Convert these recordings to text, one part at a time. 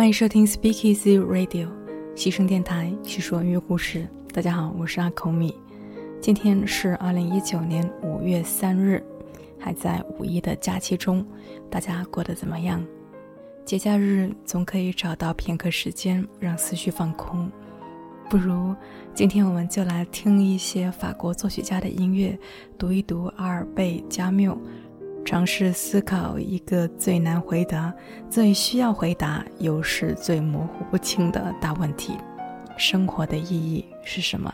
欢迎收听 Speak Easy Radio 西声电台，叙说音乐故事。大家好，我是阿口米。今天是二零一九年五月三日，还在五一的假期中，大家过得怎么样？节假日总可以找到片刻时间让思绪放空，不如今天我们就来听一些法国作曲家的音乐，读一读阿尔贝·加缪。尝试思考一个最难回答、最需要回答，又是最模糊不清的大问题：生活的意义是什么？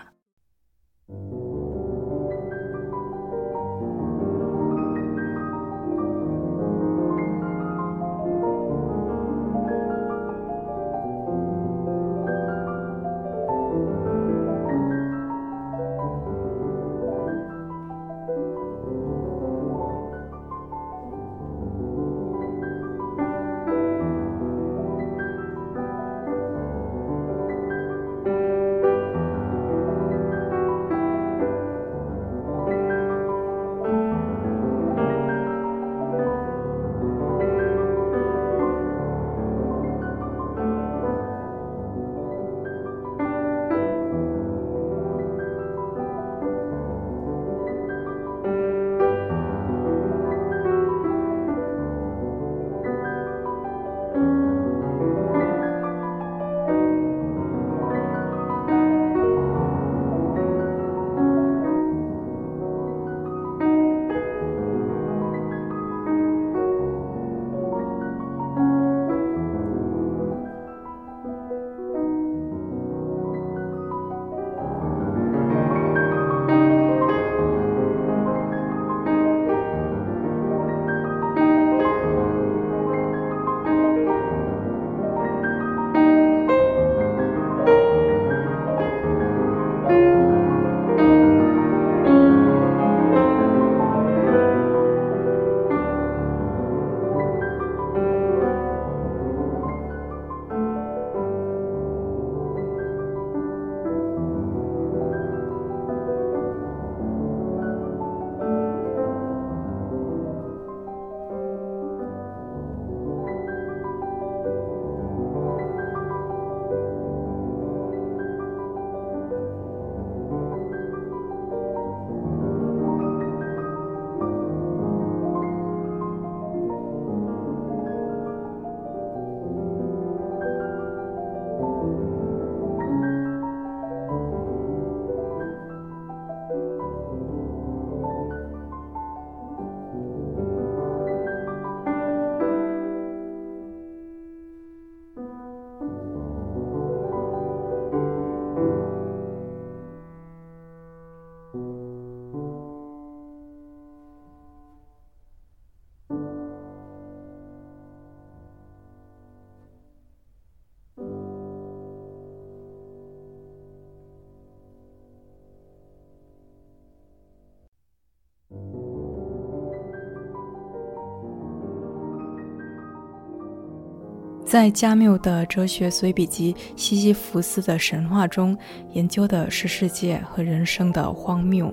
在加缪的哲学随笔集《西西弗斯的神话》中，研究的是世界和人生的荒谬。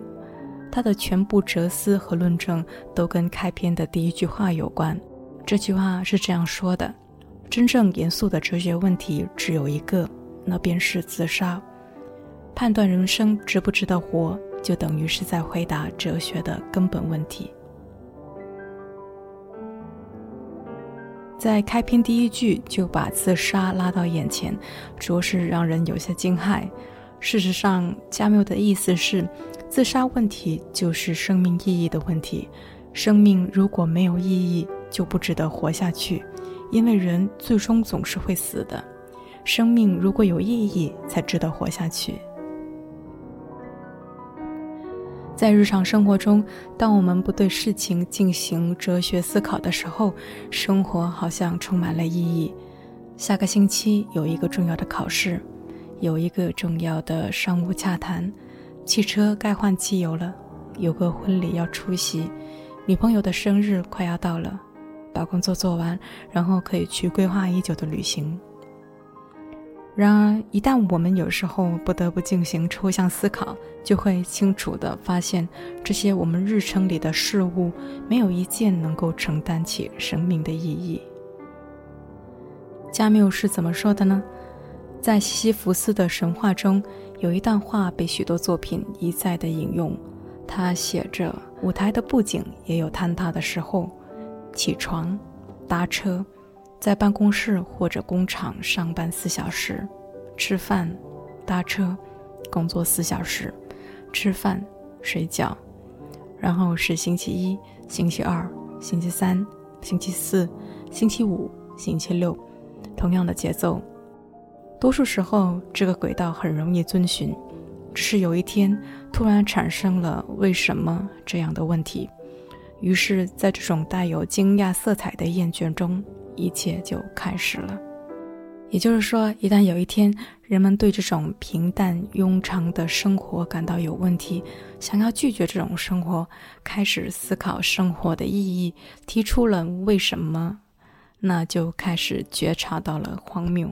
他的全部哲思和论证都跟开篇的第一句话有关。这句话是这样说的：“真正严肃的哲学问题只有一个，那便是自杀。判断人生值不值得活，就等于是在回答哲学的根本问题。”在开篇第一句就把自杀拉到眼前，着实让人有些惊骇。事实上，加缪的意思是，自杀问题就是生命意义的问题。生命如果没有意义，就不值得活下去，因为人最终总是会死的。生命如果有意义，才值得活下去。在日常生活中，当我们不对事情进行哲学思考的时候，生活好像充满了意义。下个星期有一个重要的考试，有一个重要的商务洽谈，汽车该换机油了，有个婚礼要出席，女朋友的生日快要到了，把工作做完，然后可以去规划已久的旅行。然而，一旦我们有时候不得不进行抽象思考，就会清楚地发现，这些我们日程里的事物，没有一件能够承担起生命的意义。加缪是怎么说的呢？在西西弗斯的神话中，有一段话被许多作品一再的引用。他写着：“舞台的布景也有坍塌的时候。起床，搭车，在办公室或者工厂上班四小时，吃饭，搭车，工作四小时，吃饭，睡觉，然后是星期一、星期二、星期三、星期四、星期五、星期六，同样的节奏。多数时候，这个轨道很容易遵循。”只是有一天，突然产生了“为什么”这样的问题，于是，在这种带有惊讶色彩的厌倦中，一切就开始了。也就是说，一旦有一天人们对这种平淡庸常的生活感到有问题，想要拒绝这种生活，开始思考生活的意义，提出了“为什么”，那就开始觉察到了荒谬。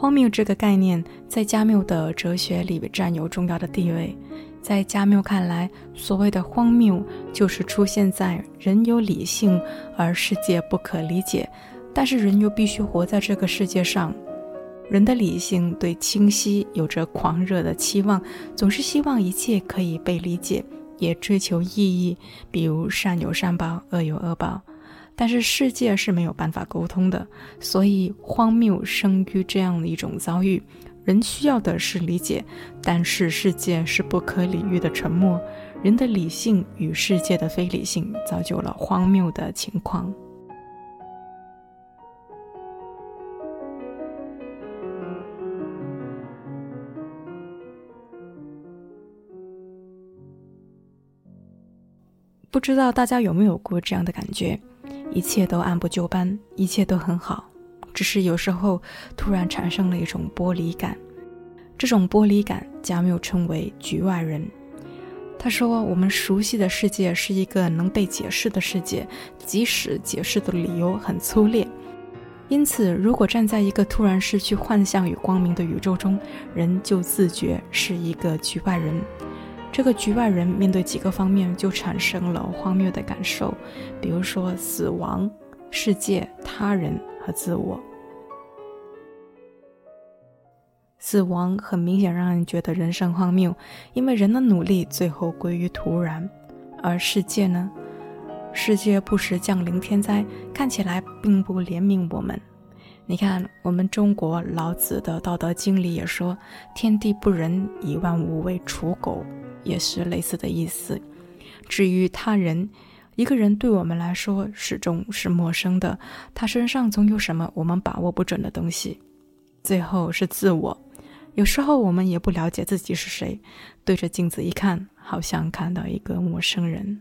荒谬这个概念在加缪的哲学里占有重要的地位。在加缪看来，所谓的荒谬就是出现在人有理性而世界不可理解，但是人又必须活在这个世界上。人的理性对清晰有着狂热的期望，总是希望一切可以被理解，也追求意义，比如善有善报，恶有恶报。但是世界是没有办法沟通的，所以荒谬生于这样的一种遭遇。人需要的是理解，但是世界是不可理喻的沉默。人的理性与世界的非理性，造就了荒谬的情况。不知道大家有没有过这样的感觉？一切都按部就班，一切都很好，只是有时候突然产生了一种剥离感。这种剥离感，加缪称为“局外人”。他说：“我们熟悉的世界是一个能被解释的世界，即使解释的理由很粗劣。因此，如果站在一个突然失去幻象与光明的宇宙中，人就自觉是一个局外人。”这个局外人面对几个方面就产生了荒谬的感受，比如说死亡、世界、他人和自我。死亡很明显让人觉得人生荒谬，因为人的努力最后归于突然；而世界呢？世界不时降临天灾，看起来并不怜悯我们。你看，我们中国老子的《道德经》里也说：“天地不仁，以万物为刍狗。”也是类似的意思。至于他人，一个人对我们来说始终是陌生的，他身上总有什么我们把握不准的东西。最后是自我，有时候我们也不了解自己是谁，对着镜子一看，好像看到一个陌生人。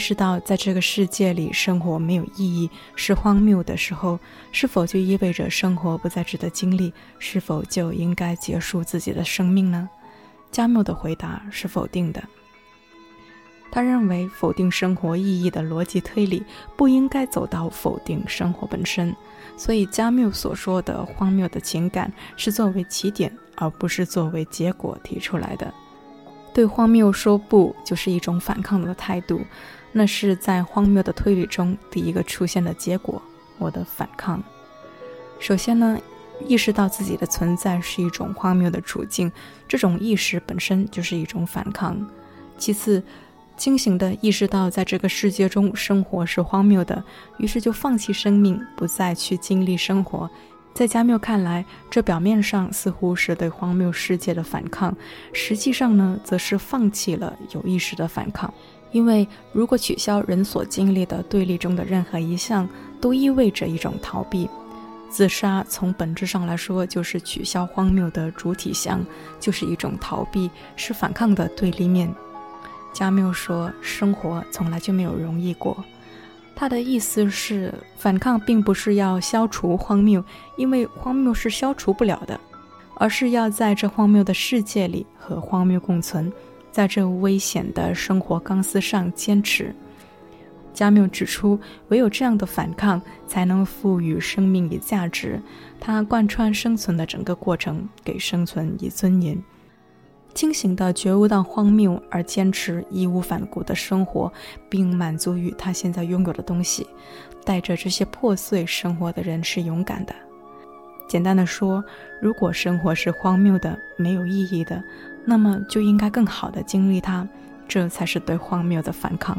意识到在这个世界里生活没有意义、是荒谬的时候，是否就意味着生活不再值得经历？是否就应该结束自己的生命呢？加缪的回答是否定的。他认为，否定生活意义的逻辑推理不应该走到否定生活本身。所以，加缪所说的荒谬的情感是作为起点，而不是作为结果提出来的。对荒谬说不，就是一种反抗的态度。那是在荒谬的推理中第一个出现的结果。我的反抗，首先呢，意识到自己的存在是一种荒谬的处境，这种意识本身就是一种反抗。其次，清醒地意识到在这个世界中生活是荒谬的，于是就放弃生命，不再去经历生活。在加缪看来，这表面上似乎是对荒谬世界的反抗，实际上呢，则是放弃了有意识的反抗。因为如果取消人所经历的对立中的任何一项，都意味着一种逃避。自杀从本质上来说，就是取消荒谬的主体项，就是一种逃避，是反抗的对立面。加缪说：“生活从来就没有容易过。”他的意思是，反抗并不是要消除荒谬，因为荒谬是消除不了的，而是要在这荒谬的世界里和荒谬共存，在这危险的生活钢丝上坚持。加缪指出，唯有这样的反抗，才能赋予生命以价值，它贯穿生存的整个过程，给生存以尊严。清醒地觉悟到荒谬，而坚持义无反顾的生活，并满足于他现在拥有的东西，带着这些破碎生活的人是勇敢的。简单的说，如果生活是荒谬的、没有意义的，那么就应该更好的经历它，这才是对荒谬的反抗。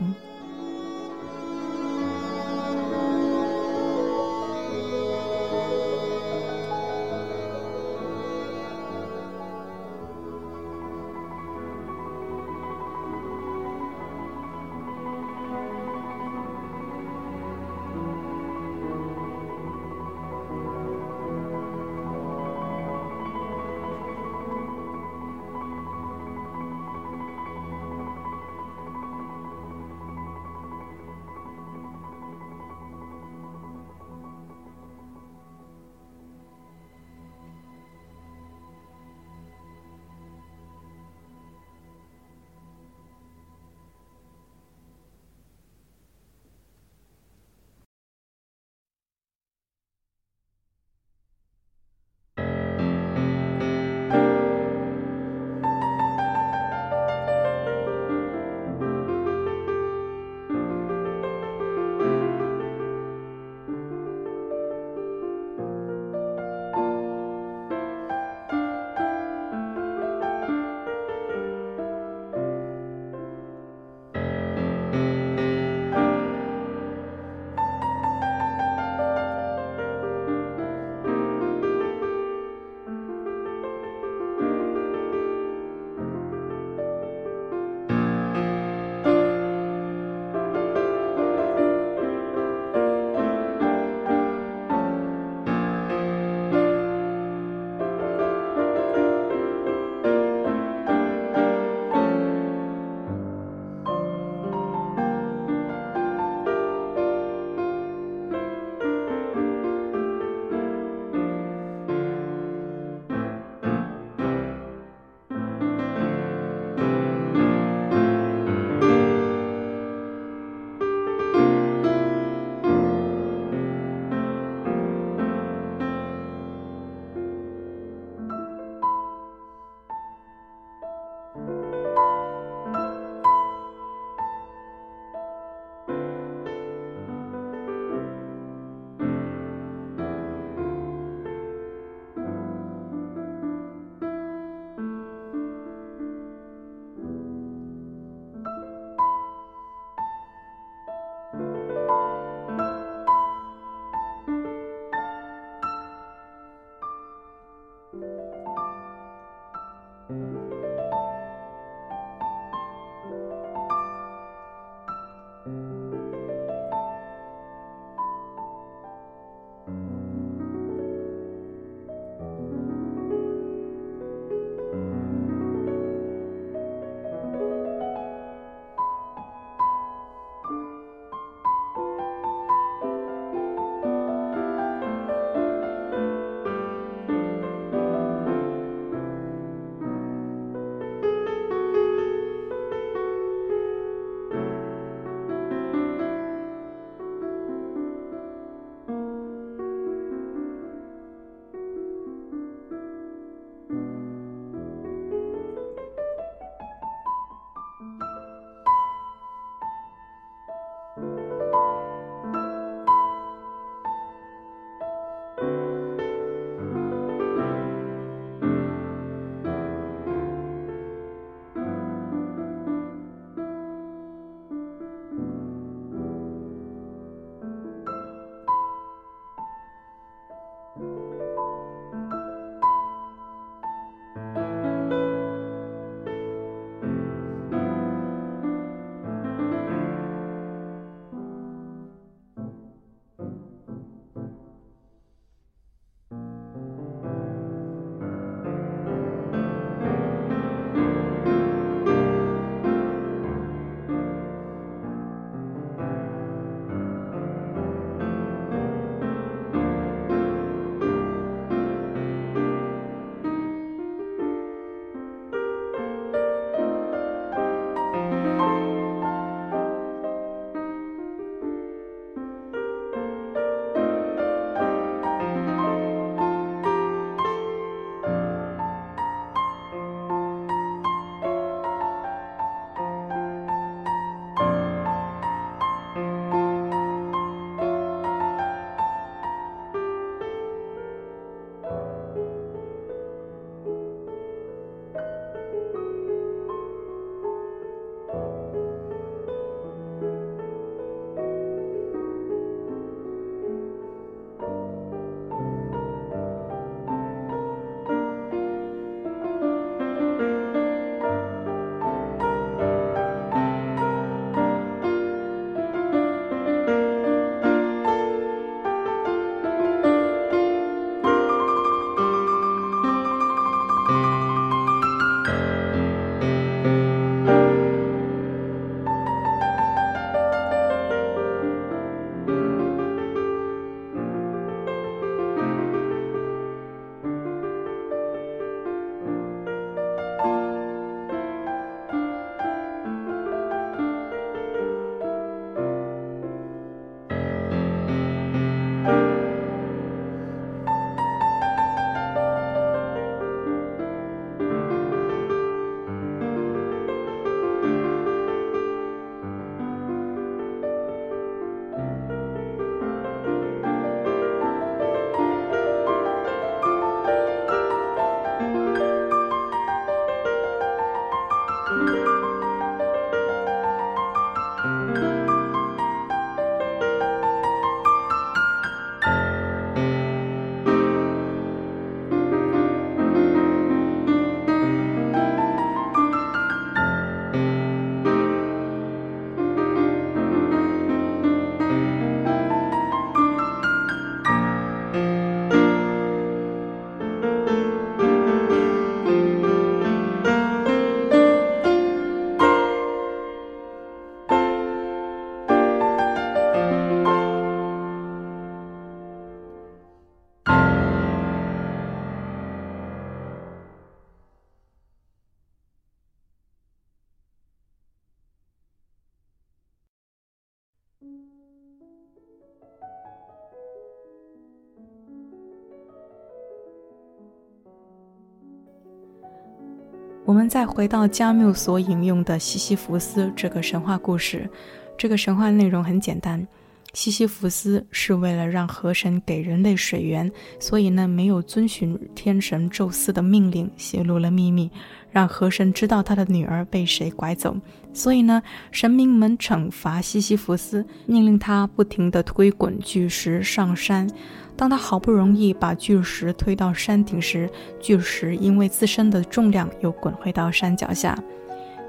再回到加缪所引用的西西弗斯这个神话故事，这个神话内容很简单。西西弗斯是为了让河神给人类水源，所以呢没有遵循天神宙斯的命令，泄露了秘密，让河神知道他的女儿被谁拐走。所以呢，神明们惩罚西西弗斯，命令他不停地推滚巨石上山。当他好不容易把巨石推到山顶时，巨石因为自身的重量又滚回到山脚下。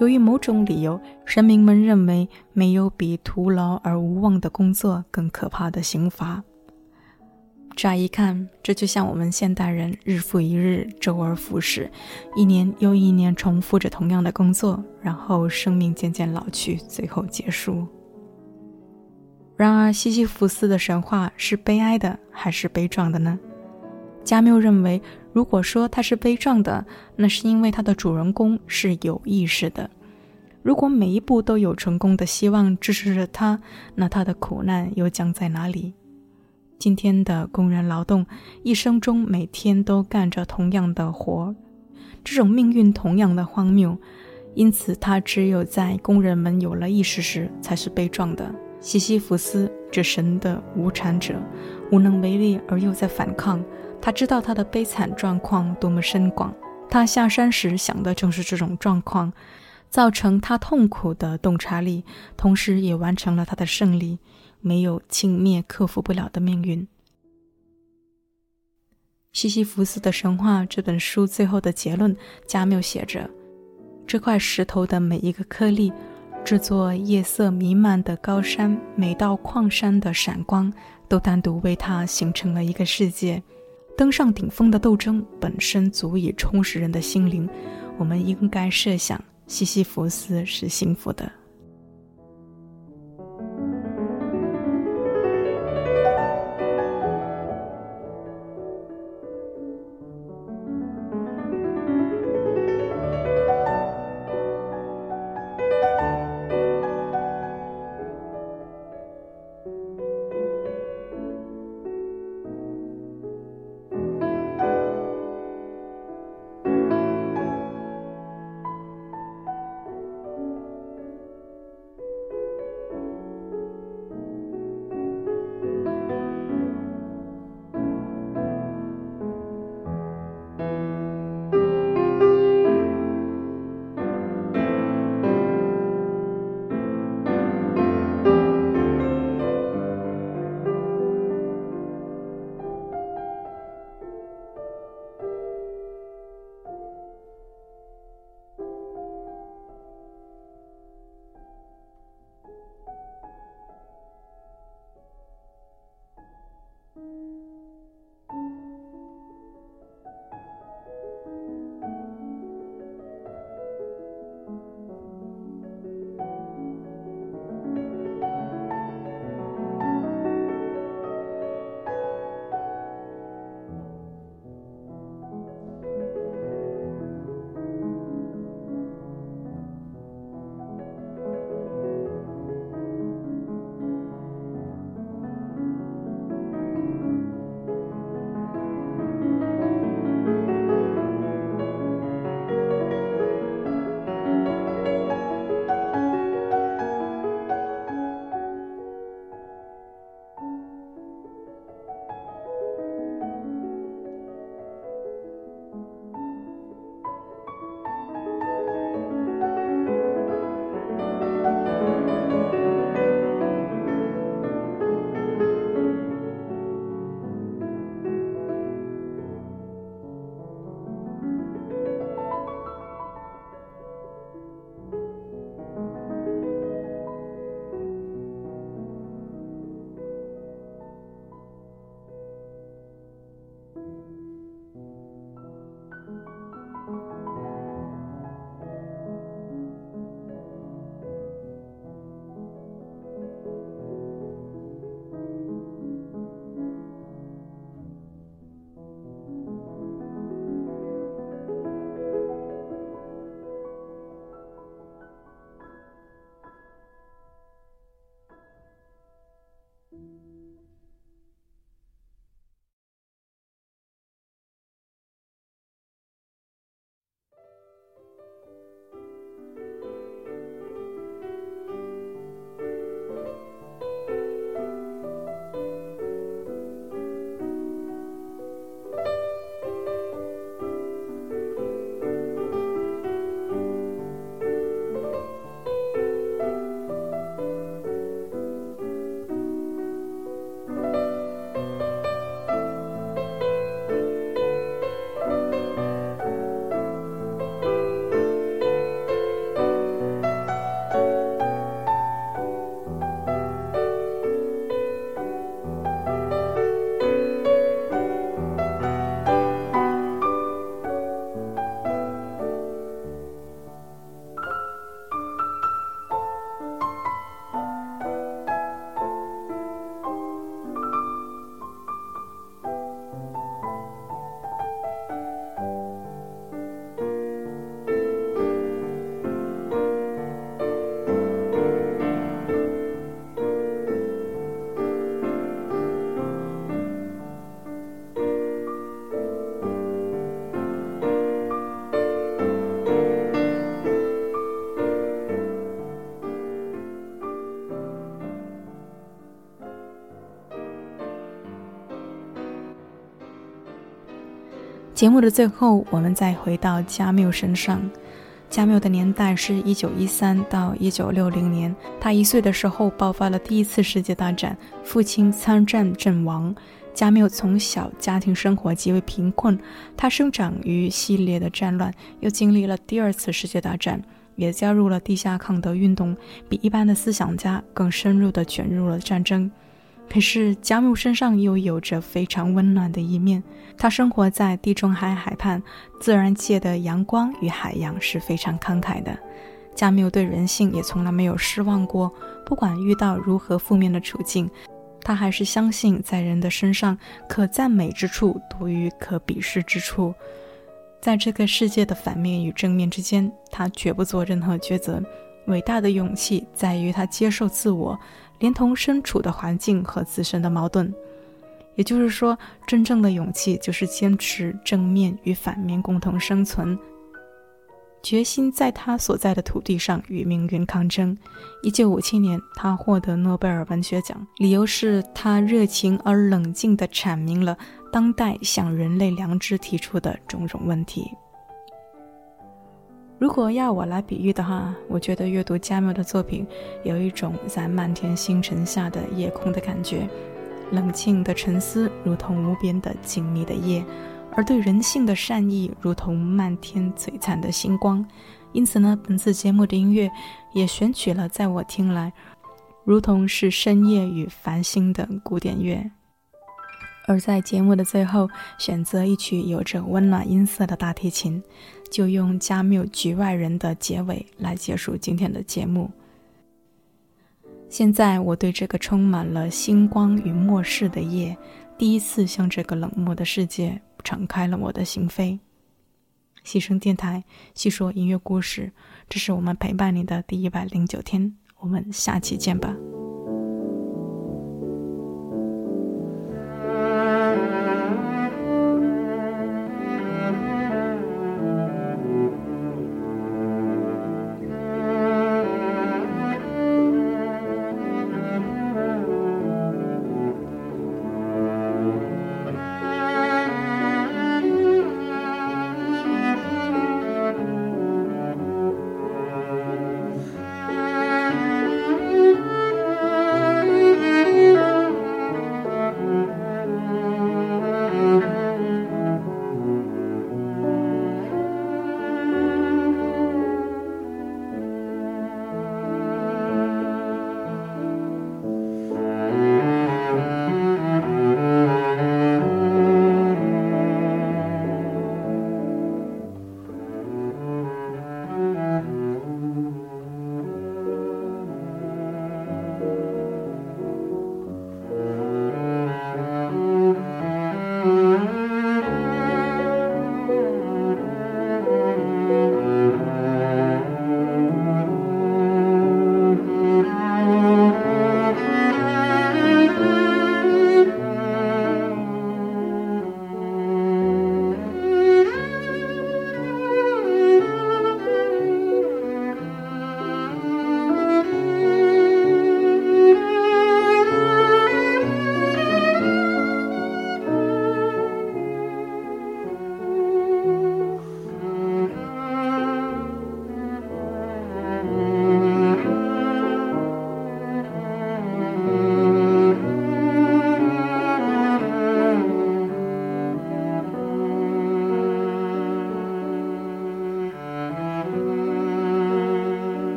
由于某种理由，神明们认为没有比徒劳而无望的工作更可怕的刑罚。乍一看，这就像我们现代人日复一日、周而复始，一年又一年重复着同样的工作，然后生命渐渐老去，最后结束。然而，西西弗斯的神话是悲哀的还是悲壮的呢？加缪认为。如果说他是悲壮的，那是因为他的主人公是有意识的。如果每一步都有成功的希望支持着他，那他的苦难又将在哪里？今天的工人劳动一生中每天都干着同样的活，这种命运同样的荒谬，因此他只有在工人们有了意识时才是悲壮的。西西弗斯，这神的无产者，无能为力而又在反抗。他知道他的悲惨状况多么深广，他下山时想的正是这种状况，造成他痛苦的洞察力，同时也完成了他的胜利。没有轻蔑克服不了的命运。《西西弗斯的神话》这本书最后的结论，加缪写着：这块石头的每一个颗粒，这座夜色弥漫的高山，每道矿山的闪光，都单独为他形成了一个世界。登上顶峰的斗争本身足以充实人的心灵，我们应该设想西西弗斯是幸福的。节目的最后，我们再回到加缪身上。加缪的年代是一九一三到一九六零年，他一岁的时候爆发了第一次世界大战，父亲参战阵亡。加缪从小家庭生活极为贫困，他生长于系列的战乱，又经历了第二次世界大战，也加入了地下抗德运动，比一般的思想家更深入地卷入了战争。可是加缪身上又有着非常温暖的一面。他生活在地中海海畔，自然界的阳光与海洋是非常慷慨的。加缪对人性也从来没有失望过，不管遇到如何负面的处境，他还是相信在人的身上可赞美之处多于可鄙视之处。在这个世界的反面与正面之间，他绝不做任何抉择。伟大的勇气在于他接受自我。连同身处的环境和自身的矛盾，也就是说，真正的勇气就是坚持正面与反面共同生存，决心在他所在的土地上与命运抗争。一九五七年，他获得诺贝尔文学奖，理由是他热情而冷静地阐明了当代向人类良知提出的种种问题。如果要我来比喻的话，我觉得阅读加缪的作品有一种在漫天星辰下的夜空的感觉，冷静的沉思如同无边的静谧的夜，而对人性的善意如同漫天璀璨的星光。因此呢，本次节目的音乐也选取了在我听来，如同是深夜与繁星的古典乐。而在节目的最后，选择一曲有着温暖音色的大提琴。就用加缪《局外人》的结尾来结束今天的节目。现在我对这个充满了星光与末世的夜，第一次向这个冷漠的世界敞开了我的心扉。牺牲电台细说音乐故事，这是我们陪伴你的第一百零九天，我们下期见吧。